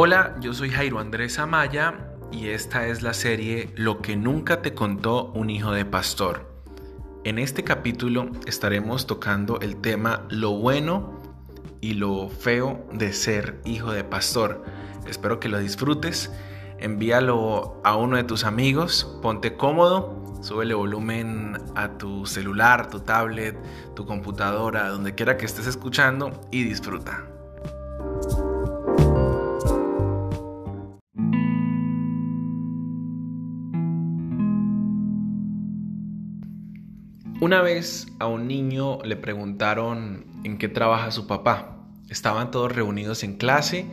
Hola, yo soy Jairo Andrés Amaya y esta es la serie Lo que nunca te contó un hijo de pastor. En este capítulo estaremos tocando el tema lo bueno y lo feo de ser hijo de pastor. Espero que lo disfrutes. Envíalo a uno de tus amigos, ponte cómodo, súbele volumen a tu celular, tu tablet, tu computadora, donde quiera que estés escuchando y disfruta. Una vez a un niño le preguntaron en qué trabaja su papá. Estaban todos reunidos en clase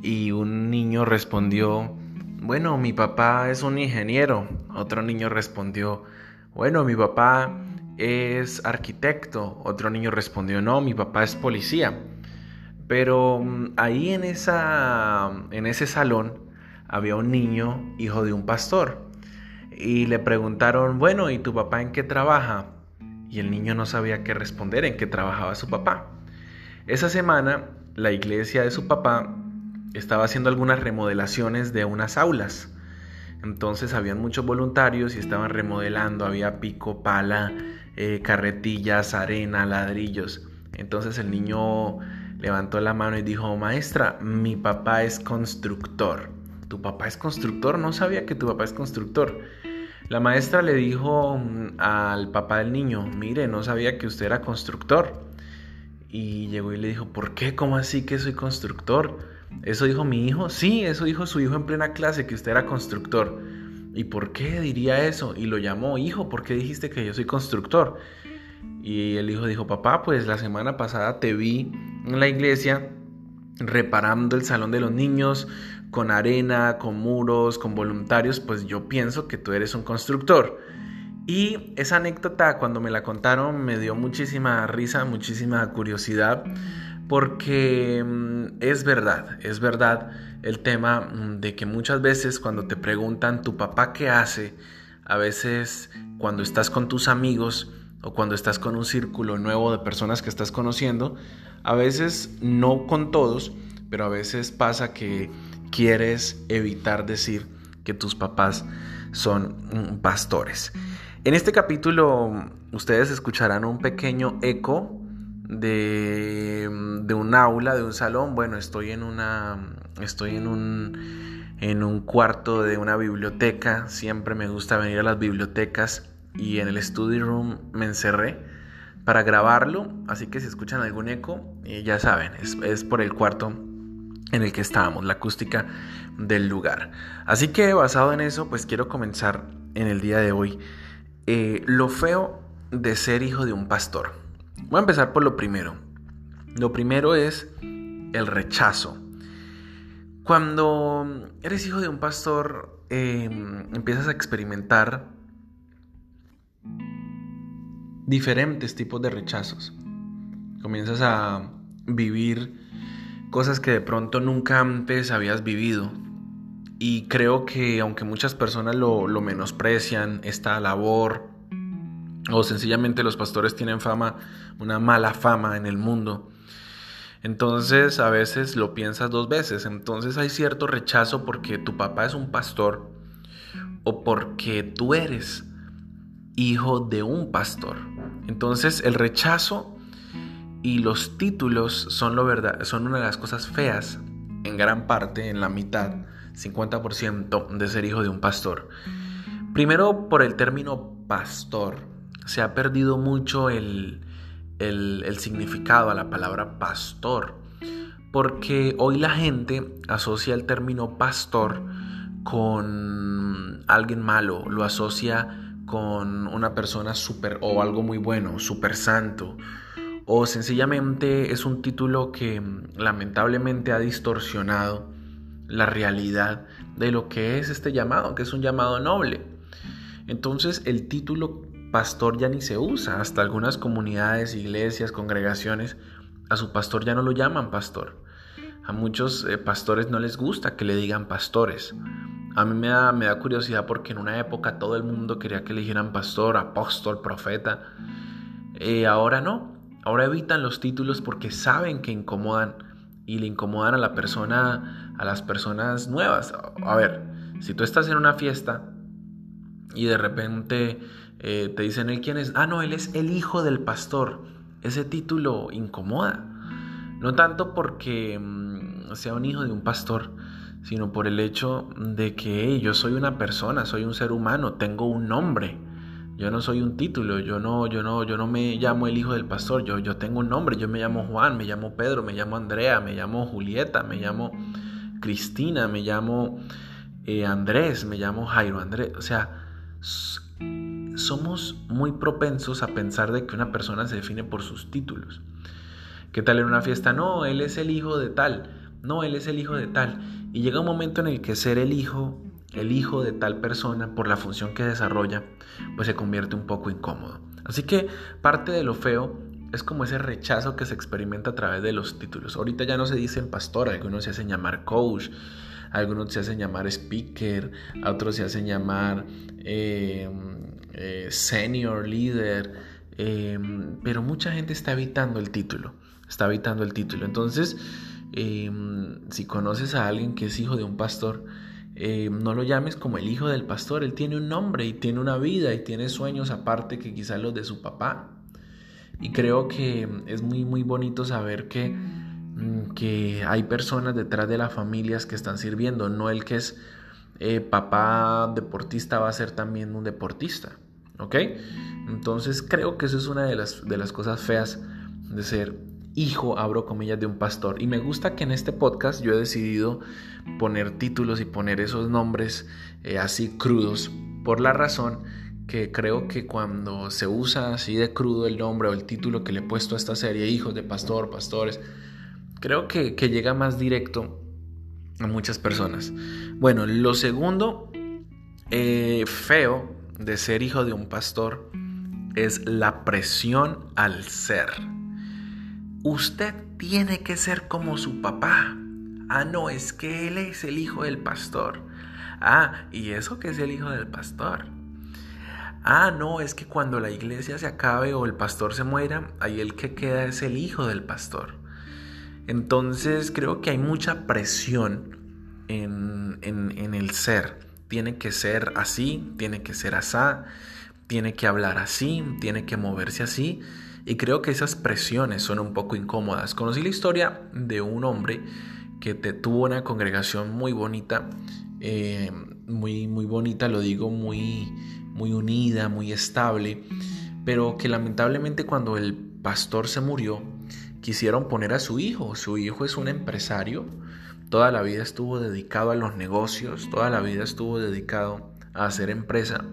y un niño respondió, bueno, mi papá es un ingeniero. Otro niño respondió, bueno, mi papá es arquitecto. Otro niño respondió, no, mi papá es policía. Pero mm, ahí en, en ese salón había un niño, hijo de un pastor y le preguntaron, bueno, ¿y tu papá en qué trabaja? Y el niño no sabía qué responder, en qué trabajaba su papá. Esa semana, la iglesia de su papá estaba haciendo algunas remodelaciones de unas aulas. Entonces habían muchos voluntarios y estaban remodelando, había pico, pala, eh, carretillas, arena, ladrillos. Entonces el niño levantó la mano y dijo, maestra, mi papá es constructor. ¿Tu papá es constructor? No sabía que tu papá es constructor. La maestra le dijo mm, al papá del niño, mire, no sabía que usted era constructor. Y llegó y le dijo, ¿por qué? ¿Cómo así que soy constructor? ¿Eso dijo mi hijo? Sí, eso dijo su hijo en plena clase, que usted era constructor. ¿Y por qué diría eso? Y lo llamó, hijo, ¿por qué dijiste que yo soy constructor? Y el hijo dijo, papá, pues la semana pasada te vi en la iglesia reparando el salón de los niños con arena, con muros, con voluntarios, pues yo pienso que tú eres un constructor. Y esa anécdota cuando me la contaron me dio muchísima risa, muchísima curiosidad, porque mm, es verdad, es verdad el tema mm, de que muchas veces cuando te preguntan tu papá qué hace, a veces cuando estás con tus amigos o cuando estás con un círculo nuevo de personas que estás conociendo, a veces no con todos, pero a veces pasa que quieres evitar decir que tus papás son mm, pastores. En este capítulo ustedes escucharán un pequeño eco de, mm, de, un aula, de un salón. Bueno, estoy en una. Estoy en un. en un cuarto de una biblioteca. Siempre me gusta venir a las bibliotecas. Y en el study room me encerré para grabarlo. Así que si escuchan algún eco, eh, ya saben, es, es por el cuarto en el que estábamos, la acústica del lugar. Así que basado en eso, pues quiero comenzar en el día de hoy eh, lo feo de ser hijo de un pastor. Voy a empezar por lo primero. Lo primero es el rechazo. Cuando eres hijo de un pastor, em, empiezas a experimentar diferentes tipos de rechazos. Comienzas a vivir cosas que de pronto nunca antes habías vivido. Y creo que aunque muchas personas lo, menosprecian, esta labor, o sencillamente los pastores tienen fama, una mala fama en el mundo, entonces a veces lo piensas dos veces. Entonces hay cierto rechazo porque tu papá es un pastor o porque tú eres hijo de un pastor. Entonces el rechazo y los títulos son, lo verdad, son una de las cosas feas, en gran parte, en la mitad, 50% de ser hijo de un pastor. Primero por el término pastor. Se ha perdido mucho el, el, significado a la palabra pastor. Porque hoy la gente asocia el término pastor con alguien malo, lo asocia con una persona súper o algo muy bueno, súper santo, o sencillamente es un título que mm, lamentablemente ha distorsionado la realidad de lo que es este llamado, que es un llamado noble. Entonces el título pastor ya ni se usa, hasta algunas comunidades, iglesias, congregaciones, a su pastor ya no lo llaman pastor. A muchos eh, pastores no les gusta que le digan pastores. A mí me da, me da curiosidad porque en una época todo el mundo quería que le dijeran pastor, apóstol, profeta. eh, ahora no. Ahora evitan los títulos porque saben que incomodan y le incomodan a la persona, a las personas nuevas. A ver, si tú estás en una fiesta y de repente eh, te dicen él quién es, ah no, él es el hijo del pastor. Ese título incomoda. No tanto porque mm, sea un hijo de un pastor, sino por el hecho de que yo soy una persona, soy un ser humano, tengo un nombre. Yo no soy un título, yo no, yo no, yo no me llamo el hijo del pastor, yo, yo tengo un nombre, yo me llamo Juan, me llamo Pedro, me llamo Andrea, me llamo Julieta, me llamo Cristina, me llamo eh, Andrés, me llamo Jairo Andrés. O sea, somos muy propensos a pensar de que una persona se define por sus títulos. ¿Qué tal en una fiesta? No, él es el hijo de tal. No, él es el hijo de tal. Y llega un momento en el que ser el hijo el hijo de tal persona por la función que desarrolla, pues se convierte un poco incómodo. Así que parte de lo feo es como ese rechazo que se experimenta a través de los títulos. Ahorita ya no se dicen pastor, algunos se hacen llamar coach, algunos se hacen llamar speaker, otros se hacen llamar eh, eh, senior leader, eh, pero mucha gente está evitando el título, está evitando el título. Entonces, si conoces a alguien que es hijo de un pastor, eh, no lo llames como el hijo del pastor, él tiene un nombre y tiene una vida y tiene sueños aparte que quizás los de su papá. Y creo que es muy, muy bonito saber que, mm, que hay personas detrás de las familias que están sirviendo, no el que es eh, papá deportista va a ser también un deportista, ¿ok? Entonces creo que eso es una de las, de las cosas feas de ser hijo, abro comillas, de un pastor. Y me gusta que en este podcast yo he decidido poner títulos y poner esos nombres eh, así crudos por la razón que creo que cuando se usa así de crudo el nombre o el título que le he puesto a esta serie, hijos de pastor, pastores, creo que, llega más directo a muchas personas. Bueno, lo segundo eh, feo de ser hijo de un pastor es la presión al ser. Usted tiene que ser como su papá. Ah, no, es que él es el hijo del pastor. Ah, ¿y eso que es el hijo del pastor? Ah, no, es que cuando la iglesia se acabe o el pastor se muera, ahí el que queda es el hijo del pastor. Entonces creo que hay mucha presión en, en el ser. Tiene que ser así, tiene que ser asá, tiene que hablar así, tiene que moverse así. Y creo que esas presiones son un poco incómodas. Conocí la historia de un hombre que tuvo una congregación muy bonita, eh, muy, muy bonita, lo digo, muy, muy unida, muy estable, pero que lamentablemente cuando el pastor se murió, quisieron poner a su hijo. Su hijo es un empresario, toda la vida estuvo dedicado a los negocios, toda la vida estuvo dedicado a hacer empresa.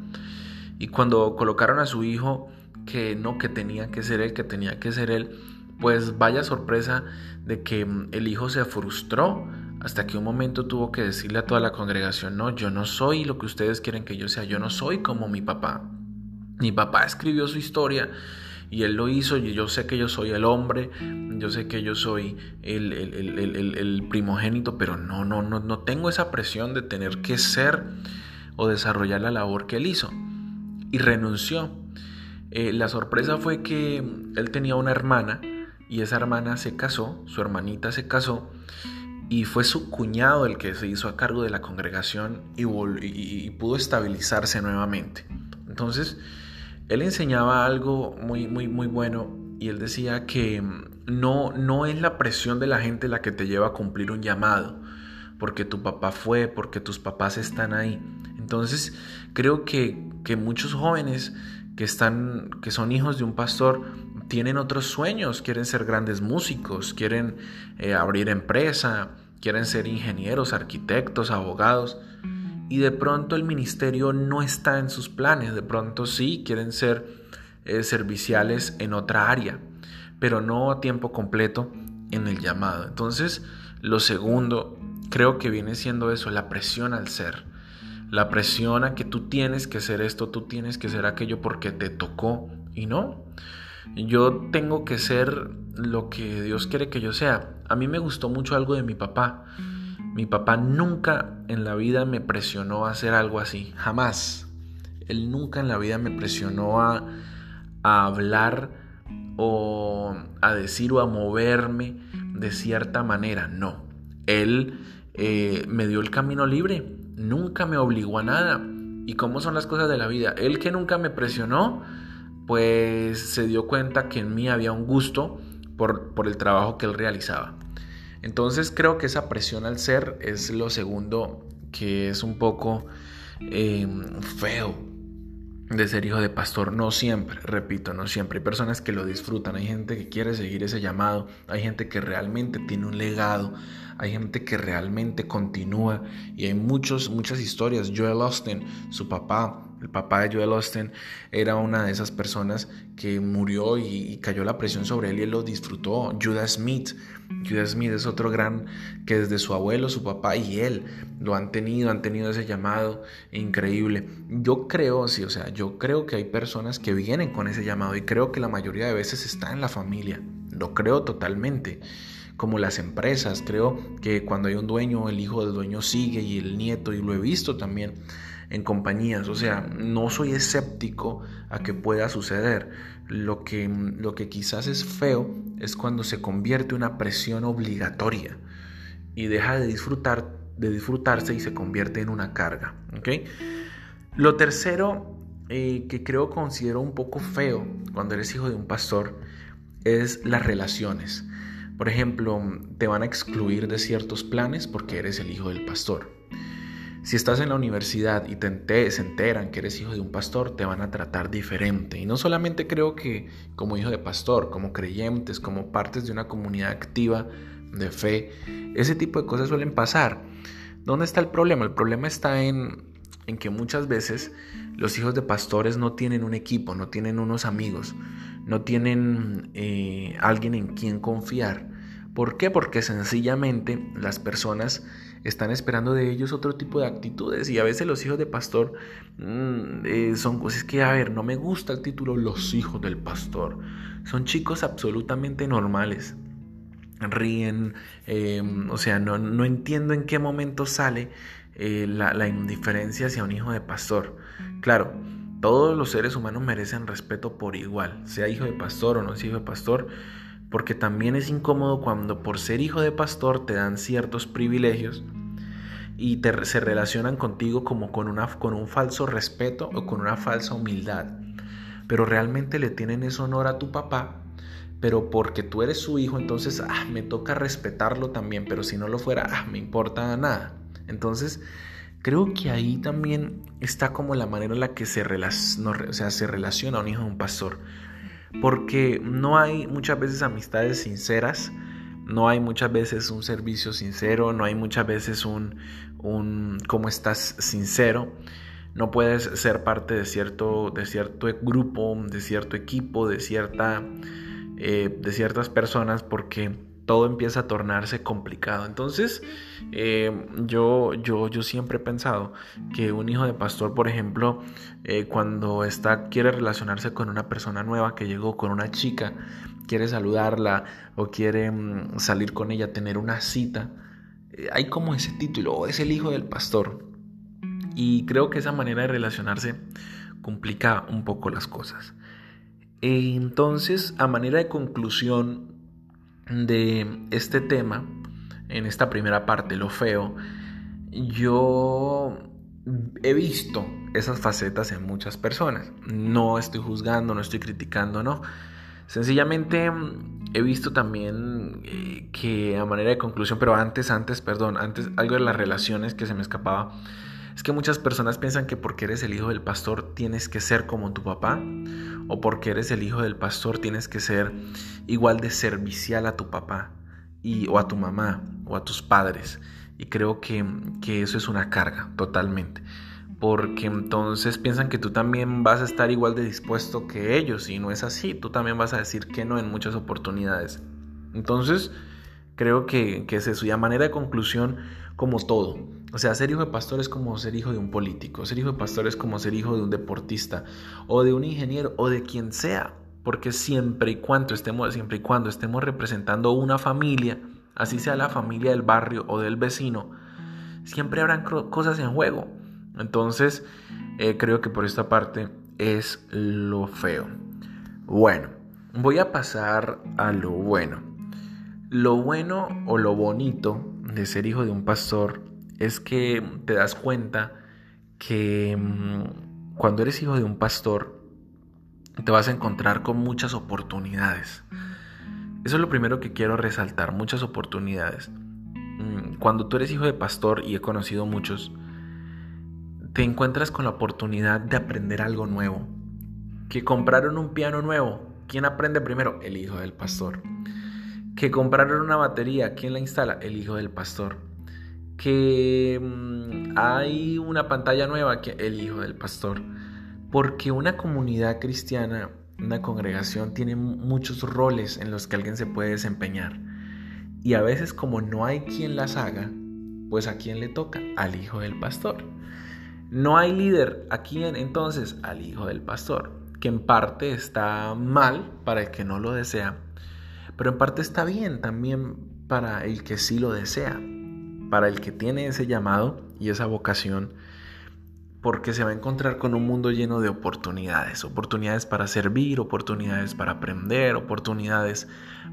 Y cuando colocaron a su hijo, que no, que tenía que ser él, que tenía que ser él, pues vaya sorpresa de que mm, el hijo se frustró hasta que un momento tuvo que decirle a toda la congregación, no, yo no soy lo que ustedes quieren que yo sea, yo no soy como mi papá. Mi papá escribió su historia y él lo hizo y yo sé que yo soy el hombre, yo sé que yo soy el, el, primogénito, pero no, no, no, no tengo esa presión de tener que ser o desarrollar la labor que él hizo. Y renunció. Eh, la sorpresa fue que él tenía una hermana y esa hermana se casó, su hermanita se casó y fue su cuñado el que se hizo a cargo de la congregación y, pudo estabilizarse nuevamente. Entonces, él enseñaba algo muy, muy, muy bueno y él decía que no, no es la presión de la gente la que te lleva a cumplir un llamado, porque tu papá fue, porque tus papás están ahí. Entonces, creo que, que muchos jóvenes que, están, que son hijos de un pastor tienen otros sueños, quieren ser grandes músicos, quieren eh, abrir empresa, quieren ser ingenieros, arquitectos, abogados. Y de pronto el ministerio no está en sus planes, de pronto sí quieren ser eh, serviciales en otra área, pero no a tiempo completo en el llamado. Entonces, lo segundo, creo que viene siendo eso, la presión al ser la presión a que tú tienes que ser esto, tú tienes que ser aquello porque te tocó y no. Yo tengo que ser lo que Dios quiere que yo sea. A mí me gustó mucho algo de mi papá. Mi papá nunca en la vida me presionó a hacer algo así, jamás. Él nunca en la vida me presionó a, hablar o a decir o a moverme de cierta manera, no. Él eh, me dio el camino libre, nunca me obligó a nada. ¿Y cómo son las cosas de la vida? Él que nunca me presionó, pues se dio cuenta que en mí había un gusto por, por el trabajo que él realizaba. Entonces creo que esa presión al ser es lo segundo que es un poco eh, feo de ser hijo de pastor. No siempre, repito, no siempre. Hay personas que lo disfrutan, hay gente que quiere seguir ese llamado, hay gente que realmente tiene un legado, hay gente que realmente continúa y hay muchos, muchas historias. Joel Austin, su papá, el papá de Joel Austin era una de esas personas que murió y, cayó la presión sobre él y él lo disfrutó. Judas Smith, Judas Smith es otro gran que desde su abuelo, su papá y él lo han tenido, han tenido ese llamado increíble. Yo creo, sí, o sea, yo creo que hay personas que vienen con ese llamado y creo que la mayoría de veces está en la familia. Lo creo totalmente como las empresas. Creo que cuando hay un dueño, el hijo del dueño sigue y el nieto, y lo he visto también en compañías. O sea, no soy escéptico a que pueda suceder. Lo que, lo que quizás es feo es cuando se convierte una presión obligatoria y deja de disfrutar de disfrutarse y se convierte en una carga. ¿okay? Lo tercero eh, que creo considero un poco feo cuando eres hijo de un pastor es las relaciones. Por ejemplo, te van a excluir de ciertos planes porque eres el hijo del pastor. Si estás en la universidad y te se enteran que eres hijo de un pastor, te van a tratar diferente. Y no solamente creo que como hijo de pastor, como creyentes, como partes de una comunidad activa de fe, ese tipo de cosas suelen pasar. ¿Dónde está el problema? El problema está en, en que muchas veces los hijos de pastores no tienen un equipo, no tienen unos amigos, no tienen eh, alguien en quien confiar. ¿Por qué? Porque sencillamente las personas están esperando de ellos otro tipo de actitudes y a veces los hijos de pastor mm, eh, son cosas que, a ver, no me gusta el título los hijos del pastor. Son chicos absolutamente normales. Ríen, em, o sea, no, no, entiendo en qué momento sale eh, la, la indiferencia hacia un hijo de pastor. Claro, todos los seres humanos merecen respeto por igual, sea hijo de pastor o no sea hijo de pastor porque también es incómodo cuando por ser hijo de pastor te dan ciertos privilegios y te, se relacionan contigo como con, una, con un falso respeto o con una falsa humildad. Pero realmente le tienen ese honor a tu papá, pero porque tú eres su hijo, entonces ah, me toca respetarlo también, pero si no lo fuera, ah, me importa nada. Entonces, creo que ahí también está como la manera en la que se, o sea, se relaciona un hijo de un pastor porque no hay muchas veces amistades sinceras, no hay muchas veces un servicio sincero, no hay muchas veces un, cómo estás sincero. No puedes ser parte de cierto, de cierto grupo, de cierto equipo, de, cierta, eh, de ciertas personas porque todo empieza a tornarse complicado. Entonces, eh, yo, yo, yo siempre he pensado que un hijo de pastor, por ejemplo, eh, cuando está, quiere relacionarse con una persona nueva que llegó, con una chica, quiere saludarla o quiere mm, salir con ella, tener una cita, eh, hay como ese título, oh, es el hijo del pastor. Y creo que esa manera de relacionarse complica un poco las cosas. Entonces, a manera de conclusión, de este tema, en esta primera parte, lo feo, yo he visto esas facetas en muchas personas. No estoy juzgando, no estoy criticando, no. Sencillamente he visto también eh, que a manera de conclusión, pero antes, antes, perdón, antes algo de las relaciones que se me escapaba, es que muchas personas piensan que porque eres el hijo del pastor tienes que ser como tu papá o porque eres el hijo del pastor tienes que ser igual de servicial a tu papá y, o a tu mamá o a tus padres. Y creo que, que eso es una carga totalmente. Porque entonces piensan que tú también vas a estar igual de dispuesto que ellos y no es así. Tú también vas a decir que no en muchas oportunidades. Entonces creo que, que es eso. Y manera de conclusión, como todo o sea, ser hijo de pastor es como ser hijo de un político, ser hijo de pastor es como ser hijo de un deportista o de un ingeniero o de quien sea, porque siempre y cuando estemos siempre y cuando estemos representando una familia, así sea la familia del barrio o del vecino, siempre habrán cosas en juego. Entonces, eh, creo que por esta parte es lo feo. Bueno, voy a pasar a lo bueno. Lo bueno o lo bonito de ser hijo de un pastor es que te das cuenta que mm, cuando eres hijo de un pastor te vas a encontrar con muchas oportunidades. Eso es lo primero que quiero resaltar, muchas oportunidades. Mm, cuando tú eres hijo de pastor, y he conocido muchos, te encuentras con la oportunidad de aprender algo nuevo. Que compraron un piano nuevo. ¿Quién aprende primero? El hijo del pastor. Que compraron una batería. ¿Quién la instala? El hijo del pastor. Que mm, hay una pantalla nueva. El hijo del pastor. Porque una comunidad cristiana una congregación tiene muchos roles en los que alguien se puede desempeñar. Y a veces como no hay quien las haga, pues a quién le toca? Al hijo del pastor. No hay líder, ¿a quién entonces? Al hijo del pastor, que en parte está mal para el que no lo desea, pero en parte está bien también para el que sí lo desea, para el que tiene ese llamado y esa vocación porque se va a encontrar con un mundo lleno de oportunidades, oportunidades para servir, oportunidades para aprender, oportunidades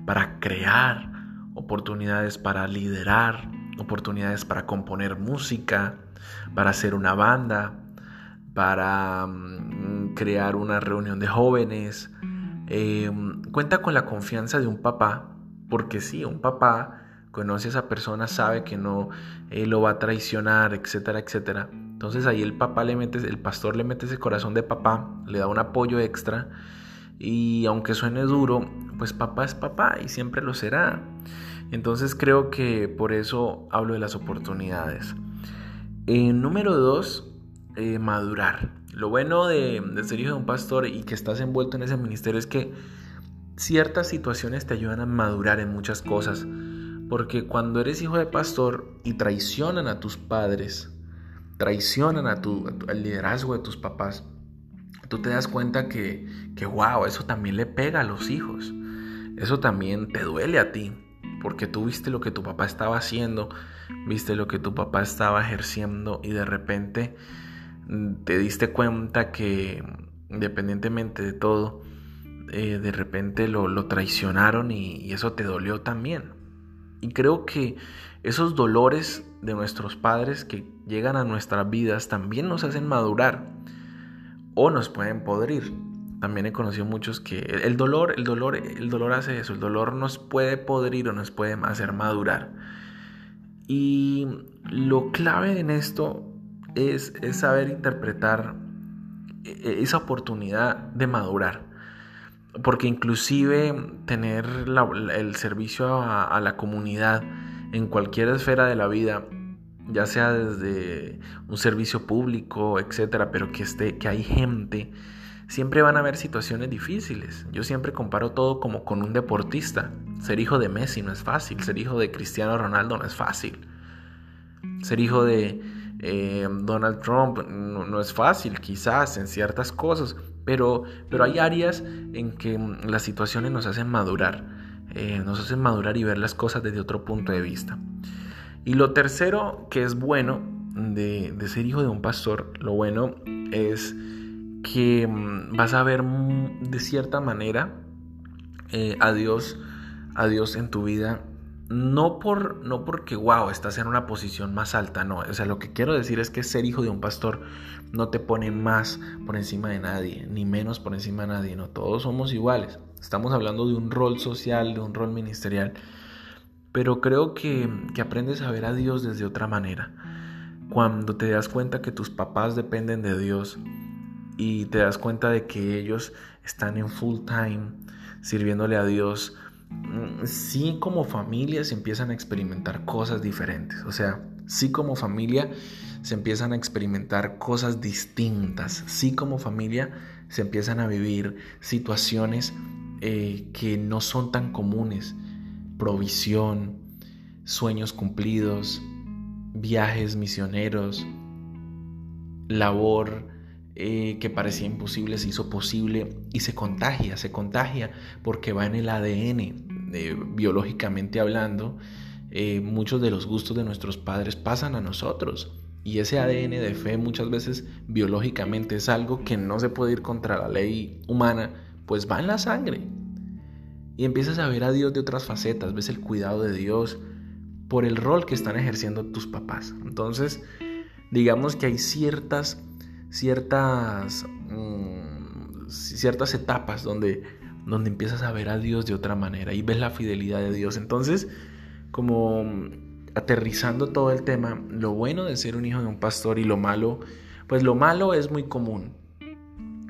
para crear, oportunidades para liderar, oportunidades para componer música, para hacer una banda, para mm, crear una reunión de jóvenes. Em, cuenta con la confianza de un papá, porque sí, un papá conoce a esa persona, sabe que no eh, lo va a traicionar, etcétera, etcétera. Entonces ahí el papá le mete, el pastor le mete ese corazón de papá, le da un apoyo extra y aunque suene duro, pues papá es papá y siempre lo será. Entonces creo que por eso hablo de las oportunidades. Eh, número dos, eh, madurar. Lo bueno de, de ser hijo de un pastor y que estás envuelto en ese ministerio es que ciertas situaciones te ayudan a madurar en muchas cosas. Porque cuando eres hijo de pastor y traicionan a tus padres, traicionan a tu, al liderazgo de tus papás, tú te das cuenta que, que, wow, eso también le pega a los hijos. Eso también te duele a ti, porque tú viste lo que tu papá estaba haciendo, viste lo que tu papá estaba ejerciendo y de repente mm, te diste cuenta que independientemente de todo, eh, de repente lo, lo traicionaron y, y eso te dolió también. Y creo que esos dolores de nuestros padres que llegan a nuestras vidas también nos hacen madurar o nos pueden podrir. También he conocido muchos que el dolor, el dolor, el dolor hace eso, el dolor nos puede podrir o nos puede hacer madurar. Y lo clave en esto es, saber interpretar e, e, esa oportunidad de madurar. Porque inclusive tener el servicio a la comunidad en cualquier esfera de la vida ya sea desde un servicio público, etcétera, pero que esté, que hay gente, siempre van a haber situaciones difíciles. Yo siempre comparo todo como con un deportista. Ser hijo de Messi no es fácil, ser hijo de Cristiano Ronaldo no es fácil. Ser hijo de eh, Donald Trump no, es fácil, quizás en ciertas cosas, pero, pero hay áreas en que las situaciones nos hacen madurar, eh, nos hacen madurar y ver las cosas desde otro punto de vista. Y lo tercero que es bueno de, ser hijo de un pastor, lo bueno es que mm, vas a ver mm, de cierta manera eh, a, Dios, a Dios en tu vida. No, por, no porque, wow, estás en una posición más alta, no. O sea, lo que quiero decir es que ser hijo de un pastor no te pone más por encima de nadie, ni menos por encima de nadie, no. Todos somos iguales. Estamos hablando de un rol social, de un rol ministerial pero creo que, aprendes a ver a Dios desde otra manera. Cuando te das cuenta que tus papás dependen de Dios y te das cuenta de que ellos están en full time sirviéndole a Dios, sí como familia se empiezan a experimentar cosas diferentes. O sea, sí como familia se empiezan a experimentar cosas distintas. Sí como familia se empiezan a vivir situaciones eh, que no son tan comunes provisión, sueños cumplidos, viajes misioneros, labor eh, que parecía imposible se hizo posible y se contagia, se contagia porque va en el ADN, eh, biológicamente hablando. Eh, muchos de los gustos de nuestros padres pasan a nosotros. Y ese ADN de fe muchas veces biológicamente es algo que no se puede ir contra la ley humana, pues va en la sangre. y empiezas a ver a Dios de otras facetas, ves el cuidado de Dios por el rol que están ejerciendo tus papás. Entonces, digamos que hay ciertas, ciertas, mm, ciertas etapas donde, donde empiezas a ver a Dios de otra manera y ves la fidelidad de Dios. Entonces, como aterrizando todo el tema, lo bueno de ser un hijo de un pastor y lo malo, pues lo malo es muy común.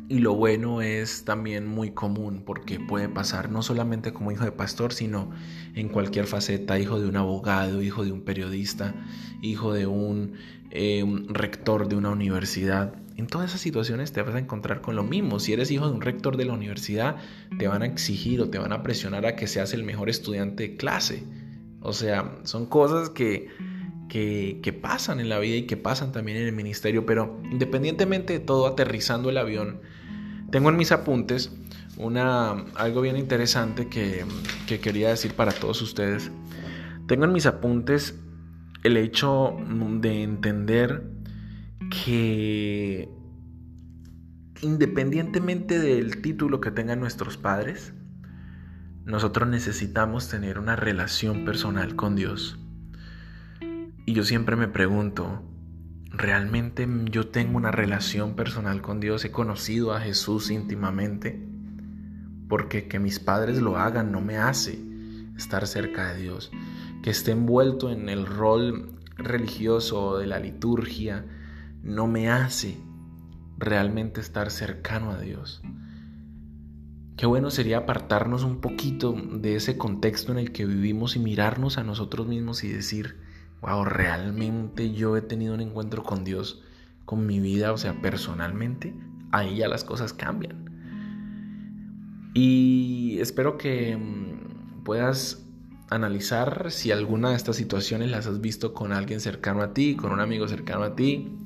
Y lo bueno es también muy común porque puede pasar no solamente como hijo de pastor, sino en cualquier faceta, hijo de un abogado, hijo de un periodista, hijo de un, eh, rector de una universidad. En todas esas situaciones te vas a encontrar con lo mismo. Si eres hijo de un rector de la universidad, te van a exigir o te van a presionar a que seas el mejor estudiante de clase. O sea, son cosas que, que, pasan en la vida y que pasan también en el ministerio, pero independientemente de todo, aterrizando el avión, tengo en mis apuntes una, algo bien interesante que, que quería decir para todos ustedes. Tengo en mis apuntes el hecho de entender que independientemente del título que tengan nuestros padres, nosotros necesitamos tener una relación personal con Dios. Y yo siempre me pregunto, ¿realmente yo tengo una relación personal con Dios? ¿He conocido a Jesús íntimamente? Porque que mis padres lo hagan no me hace estar cerca de Dios. Que esté envuelto en el rol religioso de la liturgia no me hace realmente estar cercano a Dios. Qué bueno sería apartarnos un poquito de ese contexto en el que vivimos y mirarnos a nosotros mismos y decir, wow, realmente yo he tenido un encuentro con Dios, con mi vida, o sea, personalmente, ahí ya las cosas cambian. Y espero que mm, puedas analizar si alguna de estas situaciones las has visto con alguien cercano a ti, con un amigo cercano a ti,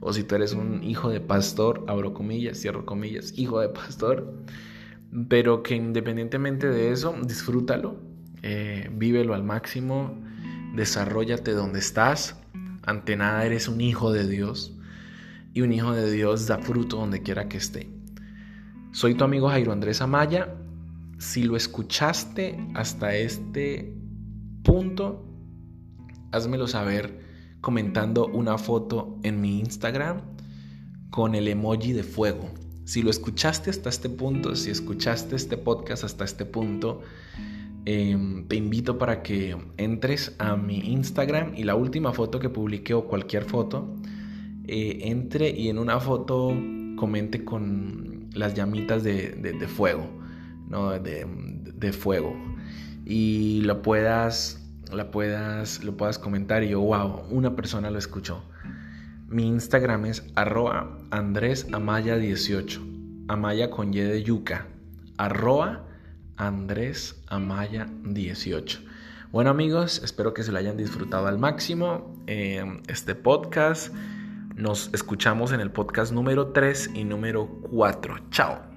o si tú eres un hijo de pastor, abro comillas, cierro comillas, hijo de pastor pero que independientemente de eso, disfrútalo, eh, vívelo al máximo, desarrollate donde estás, ante nada eres un hijo de Dios y un hijo de Dios da fruto donde quiera que esté. Soy tu amigo Jairo Andrés Amaya. Si lo escuchaste hasta este punto, házmelo saber comentando una foto en mi Instagram con el emoji de fuego. Si lo escuchaste hasta este punto, si escuchaste este podcast hasta este punto, em, te invito para que entres a mi Instagram y la última foto que publique o cualquier foto, eh, entre y en una foto comente con las llamitas de, fuego, ¿no? De, fuego. Y lo puedas, la puedas, lo puedas comentar y yo, wow, una persona lo escuchó. Mi Instagram es arroba Andrés Amaya 18. Amaya con Y de yuca. Arroba Andrés Amaya 18. Bueno amigos, espero que se lo hayan disfrutado al máximo eh, este podcast. Nos escuchamos en el podcast número 3 y número 4. Chao.